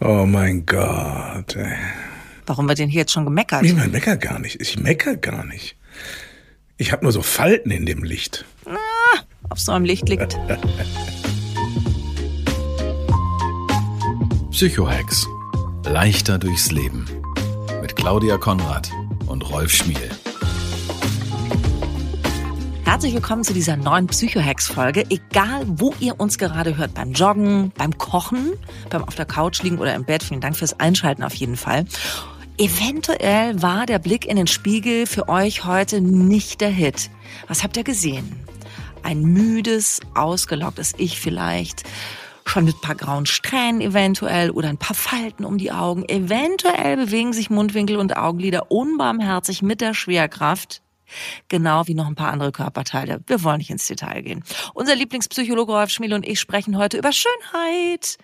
Oh mein Gott. Ey. Warum wird denn hier jetzt schon gemeckert? Ich mecker gar nicht. Ich mecker gar nicht. Ich habe nur so Falten in dem Licht. Ah, auf so einem Licht liegt. Psychohex. Leichter durchs Leben. Mit Claudia Konrad und Rolf Schmiel. Herzlich willkommen zu dieser neuen Psychohex-Folge. Egal, wo ihr uns gerade hört, beim Joggen, beim Kochen, beim auf der Couch liegen oder im Bett. Vielen Dank fürs Einschalten auf jeden Fall. Eventuell war der Blick in den Spiegel für euch heute nicht der Hit. Was habt ihr gesehen? Ein müdes, ausgelocktes Ich vielleicht. Schon mit ein paar grauen Strähnen eventuell oder ein paar Falten um die Augen. Eventuell bewegen sich Mundwinkel und Augenlider unbarmherzig mit der Schwerkraft. Genau wie noch ein paar andere Körperteile. Wir wollen nicht ins Detail gehen. Unser Lieblingspsychologe Rolf Schmiel und ich sprechen heute über Schönheit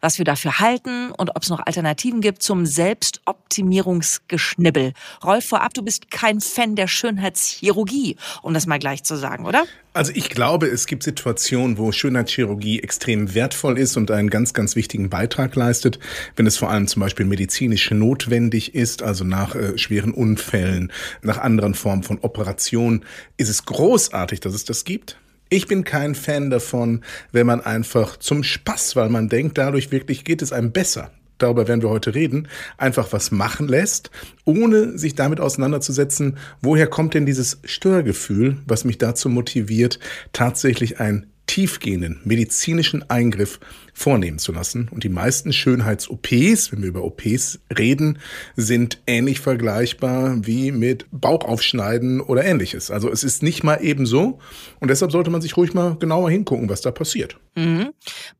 was wir dafür halten und ob es noch Alternativen gibt zum Selbstoptimierungsgeschnibbel. Rolf, vorab, du bist kein Fan der Schönheitschirurgie, um das mal gleich zu sagen, oder? Also ich glaube, es gibt Situationen, wo Schönheitschirurgie extrem wertvoll ist und einen ganz, ganz wichtigen Beitrag leistet, wenn es vor allem zum Beispiel medizinisch notwendig ist, also nach äh, schweren Unfällen, nach anderen Formen von Operationen, ist es großartig, dass es das gibt. Ich bin kein Fan davon, wenn man einfach zum Spaß, weil man denkt, dadurch wirklich geht es einem besser. Darüber werden wir heute reden, einfach was machen lässt, ohne sich damit auseinanderzusetzen, woher kommt denn dieses Störgefühl, was mich dazu motiviert, tatsächlich einen tiefgehenden medizinischen Eingriff vornehmen zu lassen. Und die meisten Schönheits-OPs, wenn wir über OPs reden, sind ähnlich vergleichbar wie mit Bauchaufschneiden oder ähnliches. Also es ist nicht mal eben so. Und deshalb sollte man sich ruhig mal genauer hingucken, was da passiert. Mhm.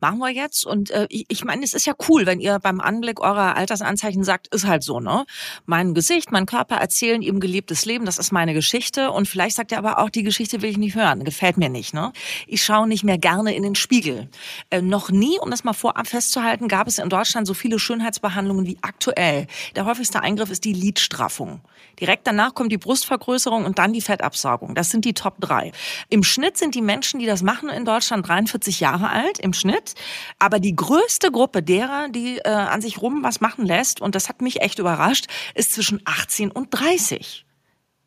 Machen wir jetzt. Und äh, ich, ich meine, es ist ja cool, wenn ihr beim Anblick eurer Altersanzeichen sagt, ist halt so, ne? Mein Gesicht, mein Körper erzählen ihm gelebtes Leben, das ist meine Geschichte. Und vielleicht sagt er aber auch, die Geschichte will ich nicht hören, gefällt mir nicht, ne? Ich schaue nicht mehr gerne in den Spiegel. Äh, noch nie, um das mal vorab festzuhalten, gab es in Deutschland so viele Schönheitsbehandlungen wie aktuell. Der häufigste Eingriff ist die Lidstraffung. Direkt danach kommt die Brustvergrößerung und dann die Fettabsaugung. Das sind die Top drei. Im Schnitt sind die Menschen, die das machen in Deutschland, 43 Jahre alt im Schnitt. Aber die größte Gruppe derer, die äh, an sich rum was machen lässt, und das hat mich echt überrascht, ist zwischen 18 und 30.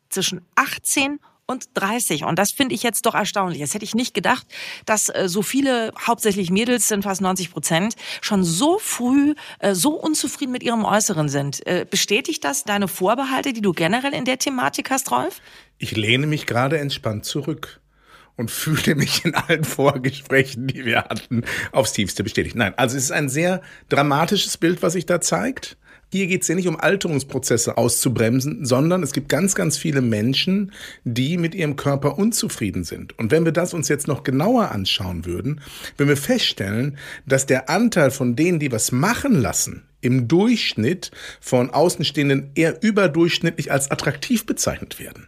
Zwischen 18 und und 30. Und das finde ich jetzt doch erstaunlich. Das hätte ich nicht gedacht, dass äh, so viele, hauptsächlich Mädels sind fast 90 Prozent, schon so früh äh, so unzufrieden mit ihrem Äußeren sind. Äh, bestätigt das deine Vorbehalte, die du generell in der Thematik hast, Rolf? Ich lehne mich gerade entspannt zurück und fühlte mich in allen Vorgesprächen, die wir hatten, aufs tiefste bestätigt. Nein, also es ist ein sehr dramatisches Bild, was sich da zeigt. Hier geht es ja nicht um Alterungsprozesse auszubremsen, sondern es gibt ganz, ganz viele Menschen, die mit ihrem Körper unzufrieden sind. Und wenn wir das uns jetzt noch genauer anschauen würden, wenn wir feststellen, dass der Anteil von denen, die was machen lassen, im Durchschnitt von Außenstehenden eher überdurchschnittlich als attraktiv bezeichnet werden.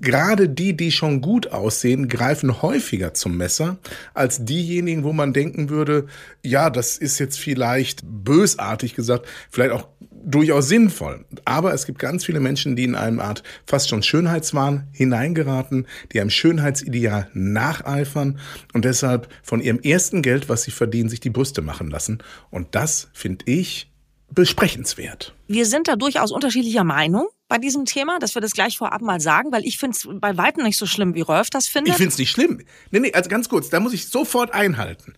Gerade die, die schon gut aussehen, greifen häufiger zum Messer als diejenigen, wo man denken würde, ja, das ist jetzt vielleicht bösartig gesagt, vielleicht auch durchaus sinnvoll. Aber es gibt ganz viele Menschen, die in eine Art fast schon Schönheitswahn hineingeraten, die einem Schönheitsideal nacheifern und deshalb von ihrem ersten Geld, was sie verdienen, sich die Brüste machen lassen. Und das finde ich besprechenswert. Wir sind da durchaus unterschiedlicher Meinung bei diesem Thema, dass wir das gleich vorab mal sagen, weil ich finde es bei weitem nicht so schlimm, wie Rolf das findet. Ich finde es nicht schlimm. Nee, nee, also ganz kurz, da muss ich sofort einhalten.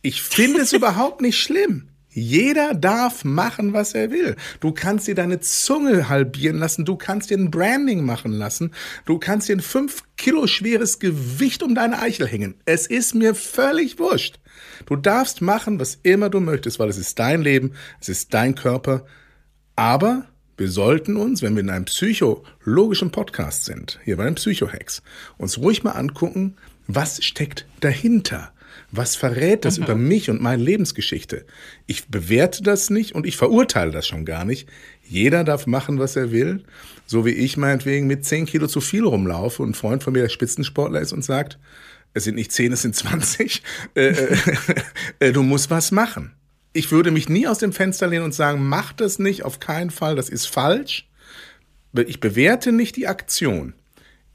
Ich finde es überhaupt nicht schlimm. Jeder darf machen, was er will. Du kannst dir deine Zunge halbieren lassen, du kannst dir ein Branding machen lassen, du kannst dir ein fünf Kilo schweres Gewicht um deine Eichel hängen. Es ist mir völlig wurscht. Du darfst machen, was immer du möchtest, weil es ist dein Leben, es ist dein Körper. Aber wir sollten uns, wenn wir in einem psychologischen Podcast sind, hier bei den Psychohacks, uns ruhig mal angucken, was steckt dahinter. Was verrät das mhm. über mich und meine Lebensgeschichte? Ich bewerte das nicht und ich verurteile das schon gar nicht. Jeder darf machen, was er will. So wie ich meinetwegen mit 10 Kilo zu viel rumlaufe und ein Freund von mir, der Spitzensportler ist und sagt, es sind nicht 10, es sind 20, äh, äh, äh, du musst was machen. Ich würde mich nie aus dem Fenster lehnen und sagen, mach das nicht, auf keinen Fall, das ist falsch. Ich bewerte nicht die Aktion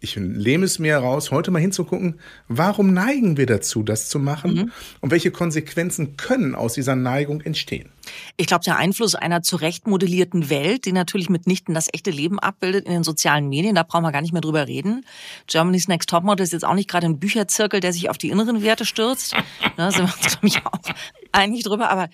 ich lehne es mir heraus, heute mal hinzugucken, warum neigen wir dazu, das zu machen mhm. und welche Konsequenzen können aus dieser Neigung entstehen. Ich glaube, der Einfluss einer zurecht modellierten Welt, die natürlich mitnichten das echte Leben abbildet in den sozialen Medien, da brauchen wir gar nicht mehr drüber reden. Germany's Next Topmodel ist jetzt auch nicht gerade ein Bücherzirkel, der sich auf die inneren Werte stürzt. da sind wir uns, glaube ich, auch einig drüber. Aber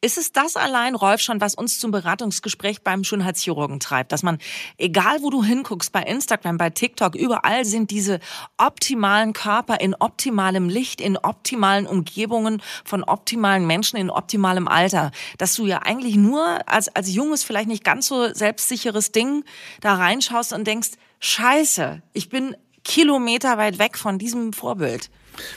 ist es das allein, Rolf, schon, was uns zum Beratungsgespräch beim Schönheitschirurgen treibt? Dass man, egal wo du hinguckst, bei Instagram, bei TikTok, überall sind diese optimalen Körper in optimalem Licht, in optimalen Umgebungen von optimalen Menschen in optimalem Alter. Dass du ja eigentlich nur als, als junges, vielleicht nicht ganz so selbstsicheres Ding da reinschaust und denkst, scheiße, ich bin Kilometer weit weg von diesem Vorbild.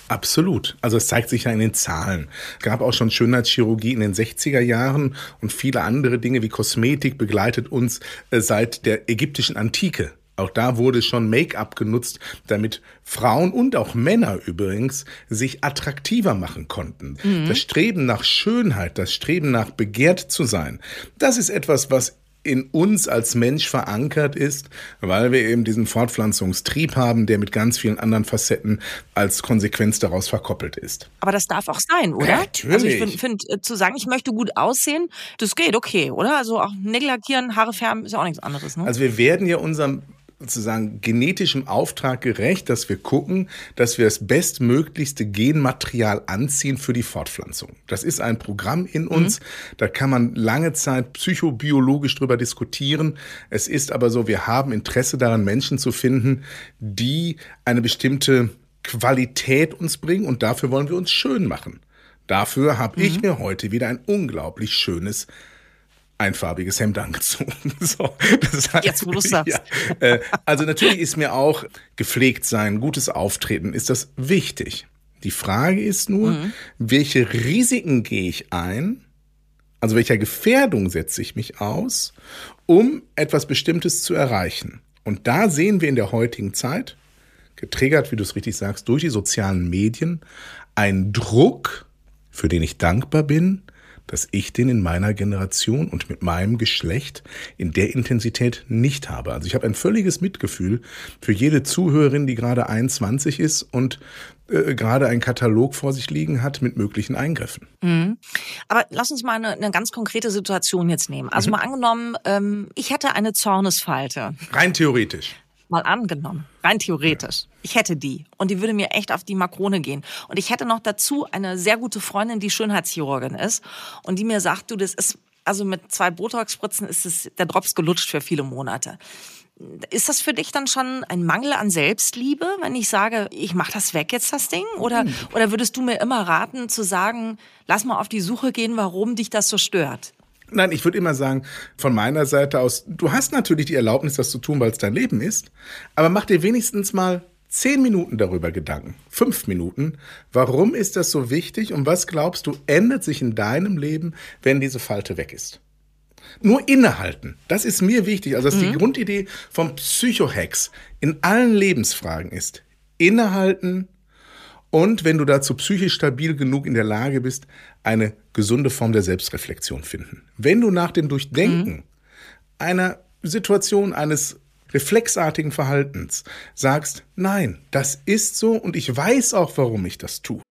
Absolut. Also es zeigt sich ja in den Zahlen. Es gab auch schon Schönheitschirurgie in den 60er Jahren und viele andere Dinge wie Kosmetik begleitet uns äh, seit der ägyptischen Antike. Auch da wurde schon Make-up genutzt, damit Frauen und auch Männer übrigens sich attraktiver machen konnten. Mhm. Das Streben nach Schönheit, das Streben nach begehrt zu sein, das ist etwas, was in uns als Mensch verankert ist, weil wir eben diesen Fortpflanzungstrieb haben, der mit ganz vielen anderen Facetten als Konsequenz daraus verkoppelt ist. Aber das darf auch sein, oder? Ja, natürlich. Also ich finde, find, äh, zu sagen, ich möchte gut aussehen, das geht okay, oder? Also auch Nägel lackieren, Haare färben ist ja auch nichts anderes. Ne? Also wir werden ja unserem sozusagen genetischem Auftrag gerecht, dass wir gucken, dass wir das bestmöglichste Genmaterial anziehen für die Fortpflanzung. Das ist ein Programm in uns. Mhm. Da kann man lange Zeit psychobiologisch drüber diskutieren. Es ist aber so, wir haben Interesse daran, Menschen zu finden, die eine bestimmte Qualität uns bringen und dafür wollen wir uns schön machen. Dafür habe mhm. ich mir heute wieder ein unglaublich schönes einfarbiges Hemd angezogen. So, Jetzt, wo du sagst. Ja, äh, also natürlich ist mir auch gepflegt sein, gutes Auftreten, ist das wichtig. Die Frage ist nur, mhm. welche Risiken gehe ich ein? Also welcher Gefährdung setze ich mich aus, um etwas Bestimmtes zu erreichen? Und da sehen wir in der heutigen Zeit, getriggert, wie du es richtig sagst, durch die sozialen Medien, einen Druck, für den ich dankbar bin, dass ich den in meiner Generation und mit meinem Geschlecht in der Intensität nicht habe. Also ich habe ein völliges Mitgefühl für jede Zuhörerin, die gerade 21 ist und äh, gerade einen Katalog vor sich liegen hat mit möglichen Eingriffen. Mhm. Aber lass uns mal eine, eine, ganz konkrete Situation jetzt nehmen. Also mhm. mal angenommen, ähm, ich hätte eine Zornesfalte. Rein theoretisch mal angenommen, rein theoretisch, ich hätte die und die würde mir echt auf die Makrone gehen. Und ich hätte noch dazu eine sehr gute Freundin, die Schönheitschirurgin ist und die mir sagt, du, das ist, also mit zwei Botox-Spritzen ist es, der Drops gelutscht für viele Monate. Ist das für dich dann schon ein Mangel an Selbstliebe, wenn ich sage, ich mache das weg jetzt, das Ding? Oder, hm. oder würdest du mir immer raten zu sagen, lass mal auf die Suche gehen, warum dich das so stört? Nein, ich würde immer sagen, von meiner Seite aus, du hast natürlich die Erlaubnis, das zu tun, weil es dein Leben ist, aber mach dir wenigstens mal zehn Minuten darüber Gedanken, fünf Minuten. Warum ist das so wichtig und was glaubst du, ändert sich in deinem Leben, wenn diese Falte weg ist? Nur innehalten. Das ist mir wichtig. Also, dass mhm. die Grundidee vom Psychohacks in allen Lebensfragen ist. Innehalten, und wenn du dazu psychisch stabil genug in der Lage bist, eine gesunde Form der Selbstreflexion finden. Wenn du nach dem Durchdenken mhm. einer Situation, eines reflexartigen Verhaltens sagst, nein, das ist so und ich weiß auch, warum ich das tue.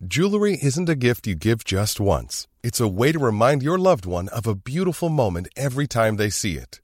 Jewelry isn't a gift you give just once. It's a way to remind your loved one of a beautiful moment every time they see it.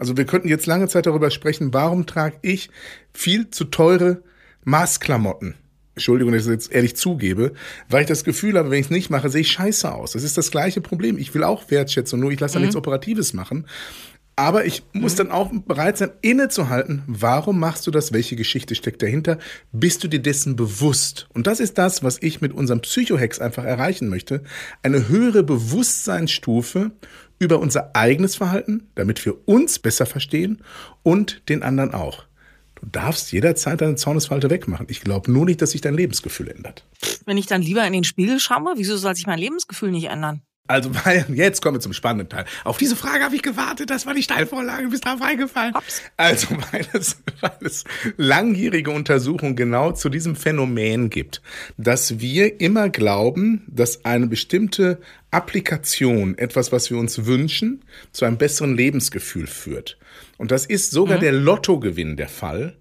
Also, wir könnten jetzt lange Zeit darüber sprechen, warum trage ich viel zu teure Maßklamotten? Entschuldigung, dass ich das jetzt ehrlich zugebe, weil ich das Gefühl habe, wenn ich es nicht mache, sehe ich scheiße aus. Das ist das gleiche Problem. Ich will auch Wertschätzung, nur ich lasse da nichts Operatives machen. Aber ich muss dann auch bereit sein, innezuhalten, warum machst du das? Welche Geschichte steckt dahinter? Bist du dir dessen bewusst? Und das ist das, was ich mit unserem Psychohex einfach erreichen möchte. Eine höhere Bewusstseinsstufe über unser eigenes Verhalten, damit wir uns besser verstehen und den anderen auch. Du darfst jederzeit deine Zornesfalte wegmachen. Ich glaube nur nicht, dass sich dein Lebensgefühl ändert. Wenn ich dann lieber in den Spiegel schaue, wieso soll sich mein Lebensgefühl nicht ändern? Also, weil, jetzt kommen wir zum spannenden Teil. Auf diese Frage habe ich gewartet, das war die Steilvorlage, bist drauf eingefallen. Hops. Also, weil es, weil es langjährige Untersuchungen genau zu diesem Phänomen gibt, dass wir immer glauben, dass eine bestimmte Applikation, etwas, was wir uns wünschen, zu einem besseren Lebensgefühl führt. Und das ist sogar der Lottogewinn der Fall.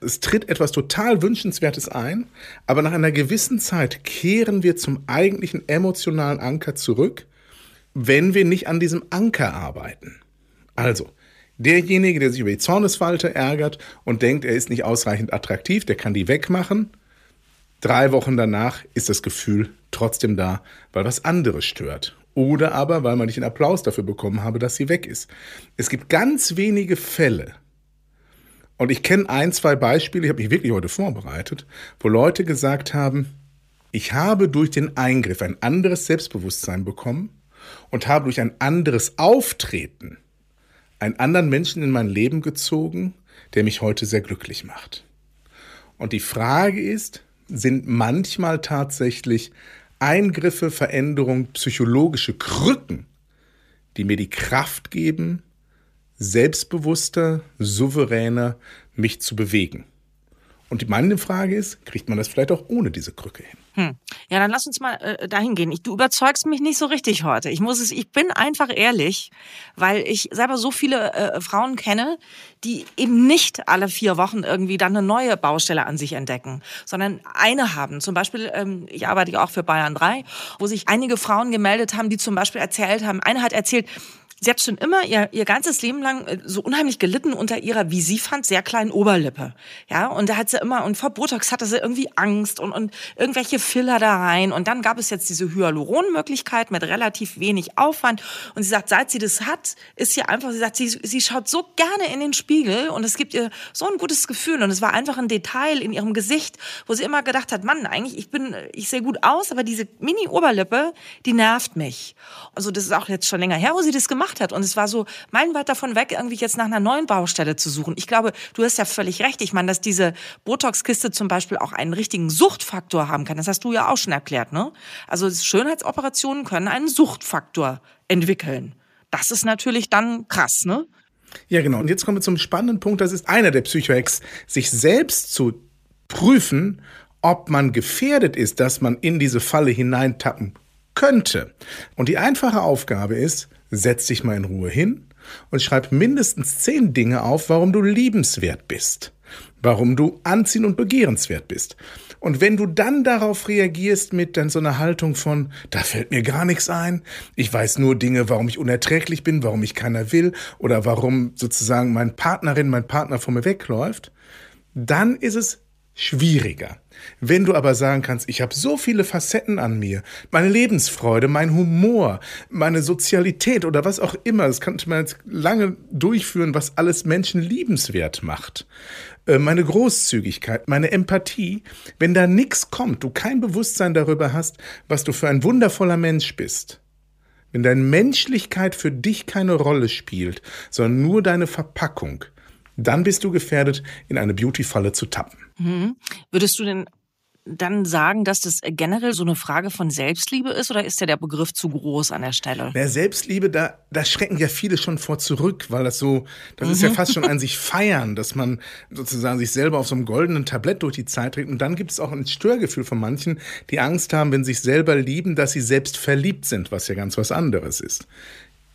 Es tritt etwas total Wünschenswertes ein, aber nach einer gewissen Zeit kehren wir zum eigentlichen emotionalen Anker zurück, wenn wir nicht an diesem Anker arbeiten. Also, derjenige, der sich über die Zornesfalte ärgert und denkt, er ist nicht ausreichend attraktiv, der kann die wegmachen. Drei Wochen danach ist das Gefühl trotzdem da, weil was anderes stört. Oder aber, weil man nicht den Applaus dafür bekommen habe, dass sie weg ist. Es gibt ganz wenige Fälle, und ich kenne ein, zwei Beispiele, ich habe mich wirklich heute vorbereitet, wo Leute gesagt haben, ich habe durch den Eingriff ein anderes Selbstbewusstsein bekommen und habe durch ein anderes Auftreten einen anderen Menschen in mein Leben gezogen, der mich heute sehr glücklich macht. Und die Frage ist, sind manchmal tatsächlich Eingriffe, Veränderungen, psychologische Krücken, die mir die Kraft geben, selbstbewusster, souveräner mich zu bewegen. Und meine Frage ist, kriegt man das vielleicht auch ohne diese Krücke hin? Hm. Ja, dann lass uns mal äh, dahin gehen. Ich, du überzeugst mich nicht so richtig heute. Ich muss es, ich bin einfach ehrlich, weil ich selber so viele äh, Frauen kenne, die eben nicht alle vier Wochen irgendwie dann eine neue Baustelle an sich entdecken, sondern eine haben. Zum Beispiel, ähm, ich arbeite ja auch für Bayern 3, wo sich einige Frauen gemeldet haben, die zum Beispiel erzählt haben, eine hat erzählt, sie hat schon immer ihr, ihr ganzes Leben lang äh, so unheimlich gelitten unter ihrer, wie sie fand, sehr kleinen Oberlippe. Ja, und da hat sie immer, und vor Botox hatte sie irgendwie Angst und, und irgendwelche Filler da rein. Und dann gab es jetzt diese Hyaluronmöglichkeit mit relativ wenig Aufwand. Und sie sagt, seit sie das hat, ist sie einfach, sie sagt, sie, sie schaut so gerne in den Spiegel und es gibt ihr so ein gutes Gefühl. Und es war einfach ein Detail in ihrem Gesicht, wo sie immer gedacht hat, Mann, eigentlich, ich bin, ich sehe gut aus, aber diese Mini-Oberlippe, die nervt mich. Also das ist auch jetzt schon länger her, wo sie das gemacht gemacht hat. Und es war so meilenweit davon weg, irgendwie jetzt nach einer neuen Baustelle zu suchen. Ich glaube, du hast ja völlig recht. Ich meine, dass diese Botox-Kiste zum Beispiel auch einen richtigen Suchtfaktor haben kann. Das hast du ja auch schon erklärt, ne? Also Schönheitsoperationen können einen Suchtfaktor entwickeln. Das ist natürlich dann krass, ne? Ja, genau. Und jetzt kommen wir zum spannenden Punkt. Das ist einer der Psychohacks, sich selbst zu prüfen, ob man gefährdet ist, dass man in diese Falle hineintappen könnte. Und die einfache Aufgabe ist, setz dich mal in Ruhe hin und schreib mindestens zehn Dinge auf, warum du liebenswert bist, warum du anziehend und begehrenswert bist. Und wenn du dann darauf reagierst mit dann so einer Haltung von, da fällt mir gar nichts ein, ich weiß nur Dinge, warum ich unerträglich bin, warum ich keiner will oder warum sozusagen mein Partnerin, mein Partner vor mir wegläuft, dann ist es schwieriger. Wenn du aber sagen kannst, ich habe so viele Facetten an mir, meine Lebensfreude, mein Humor, meine Sozialität oder was auch immer, das könnte man jetzt lange durchführen, was alles Menschen liebenswert macht. Äh, meine Großzügigkeit, meine Empathie, wenn da nichts kommt, du kein Bewusstsein darüber hast, was du für ein wundervoller Mensch bist, wenn deine Menschlichkeit für dich keine Rolle spielt, sondern nur deine Verpackung, dann bist du gefährdet, in eine Beauty-Falle zu tappen. Mhm. Würdest du denn dann sagen, dass das generell so eine Frage von Selbstliebe ist oder ist ja der Begriff zu groß an der Stelle? Der Selbstliebe, da, da schrecken ja viele schon vor zurück, weil das so, das mhm. ist ja mhm. fast schon ein sich feiern, dass man sozusagen sich selber auf so einem goldenen Tablett durch die Zeit trägt. Und dann gibt es auch ein Störgefühl von manchen, die Angst haben, wenn sie sich selber lieben, dass sie selbst verliebt sind, was ja ganz was anderes ist.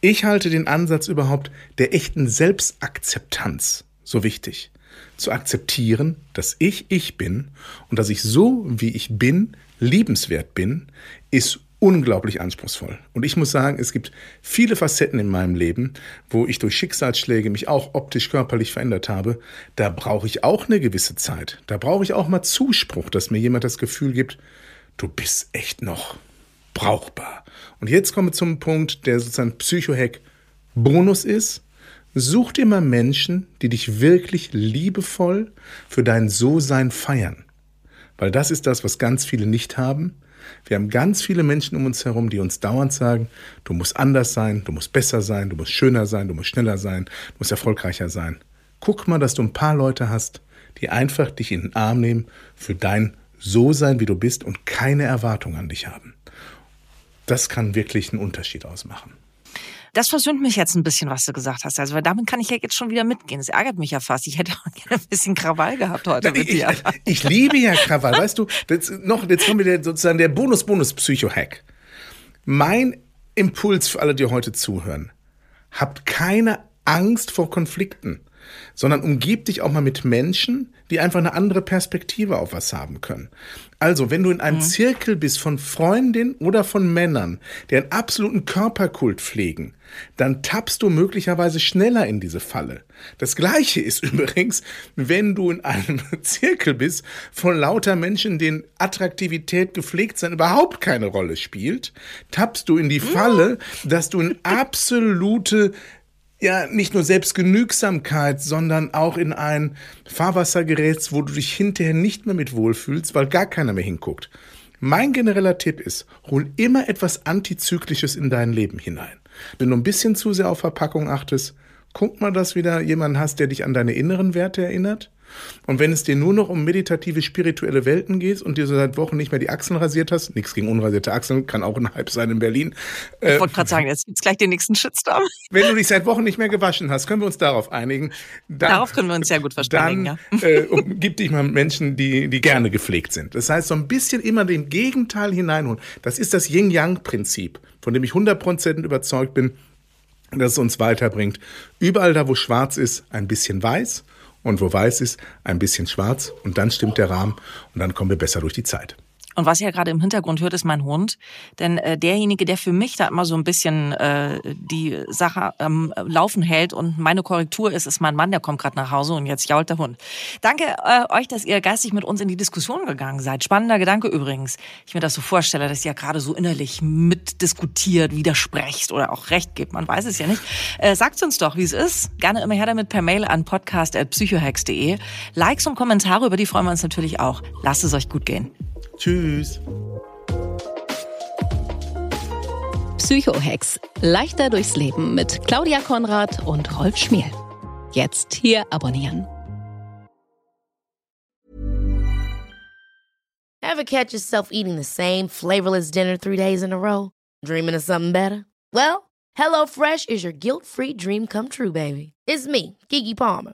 Ich halte den Ansatz überhaupt der echten Selbstakzeptanz so wichtig. Zu akzeptieren, dass ich ich bin und dass ich so, wie ich bin, liebenswert bin, ist unglaublich anspruchsvoll. Und ich muss sagen, es gibt viele Facetten in meinem Leben, wo ich durch Schicksalsschläge mich auch optisch körperlich verändert habe. Da brauche ich auch eine gewisse Zeit. Da brauche ich auch mal Zuspruch, dass mir jemand das Gefühl gibt, du bist echt noch brauchbar. Und jetzt komme ich zum Punkt, der sozusagen Psychohack Bonus ist. Such dir mal Menschen, die dich wirklich liebevoll für dein So-Sein feiern. Weil das ist das, was ganz viele nicht haben. Wir haben ganz viele Menschen um uns herum, die uns dauernd sagen, du musst anders sein, du musst besser sein, du musst schöner sein, du musst schneller sein, du musst erfolgreicher sein. Guck mal, dass du ein paar Leute hast, die einfach dich in den Arm nehmen für dein So sein, wie du bist und keine Erwartung an dich haben. Das kann wirklich einen Unterschied ausmachen. Das versöhnt mich jetzt ein bisschen, was du gesagt hast. Also, weil damit kann ich ja jetzt schon wieder mitgehen. Es ärgert mich ja fast. Ich hätte auch gerne ein bisschen Krawall gehabt heute mit dir. Ich, ich liebe ja Krawall. weißt du, jetzt, noch, jetzt kommt wieder sozusagen der Bonus-Bonus-Psycho-Hack. Mein Impuls für alle, die heute zuhören. Habt keine Angst vor Konflikten, sondern umgib dich auch mal mit Menschen, die einfach eine andere Perspektive auf was haben können. Also, wenn du in einem mhm. Zirkel bist von Freundinnen oder von Männern, die einen absoluten Körperkult pflegen, dann tappst du möglicherweise schneller in diese Falle. Das gleiche ist übrigens, wenn du in einem Zirkel bist von lauter Menschen, denen Attraktivität gepflegt sein überhaupt keine Rolle spielt, tappst du in die Falle, dass du in absolute ja nicht nur Selbstgenügsamkeit, sondern auch in ein Fahrwasser gerätst, wo du dich hinterher nicht mehr mit wohlfühlst, weil gar keiner mehr hinguckt. Mein genereller Tipp ist, hol immer etwas Antizyklisches in dein Leben hinein. Wenn du ein bisschen zu sehr auf Verpackung achtest, guck mal, dass wieder jemanden hast, der dich an deine inneren Werte erinnert. Und wenn es dir nur noch um meditative, spirituelle Welten geht und dir so seit Wochen nicht mehr die Achseln rasiert hast, nichts gegen unrasierte Achseln, kann auch ein Hype sein in Berlin. Ich äh, wollte gerade sagen, jetzt gibt's gleich den nächsten Shitstorm. Wenn du dich seit Wochen nicht mehr gewaschen hast, können wir uns darauf einigen. Dann, darauf können wir uns sehr gut verständigen, dann, ja. Äh, umgib dich mal Menschen, die, die gerne gepflegt sind. Das heißt, so ein bisschen immer den Gegenteil hineinholen. Das ist das Yin-Yang-Prinzip, von dem ich 100% überzeugt bin, dass es uns weiterbringt. Überall da, wo schwarz ist, ein bisschen weiß und wo weiß ist, ein bisschen schwarz und dann stimmt der Rahmen und dann kommen wir besser durch die Zeit. Und was ihr gerade im Hintergrund hört, ist mein Hund. Denn äh, derjenige, der für mich da immer so ein bisschen äh, die Sache am ähm, Laufen hält und meine Korrektur ist, ist mein Mann, der kommt gerade nach Hause und jetzt jault der Hund. Danke äh, euch, dass ihr geistig mit uns in die Diskussion gegangen seid. Spannender Gedanke übrigens. Ich mir das so vorstelle, dass ihr ja gerade so innerlich mitdiskutiert, widersprecht oder auch recht gibt. Man weiß es ja nicht. Äh, sagt uns doch, wie es ist. Gerne immer her damit per Mail an podcast.psychohex.de. Likes und Kommentare, über die freuen wir uns natürlich auch. Lasst es euch gut gehen. Tschüss. Psychohex. Leichter durchs Leben mit Claudia Konrad und Rolf Schmiel. Jetzt hier abonnieren. Ever catch yourself eating the same flavorless dinner three days in a row? Dreaming of something better? Well, HelloFresh is your guilt-free dream come true, baby. It's me, Kiki Palmer.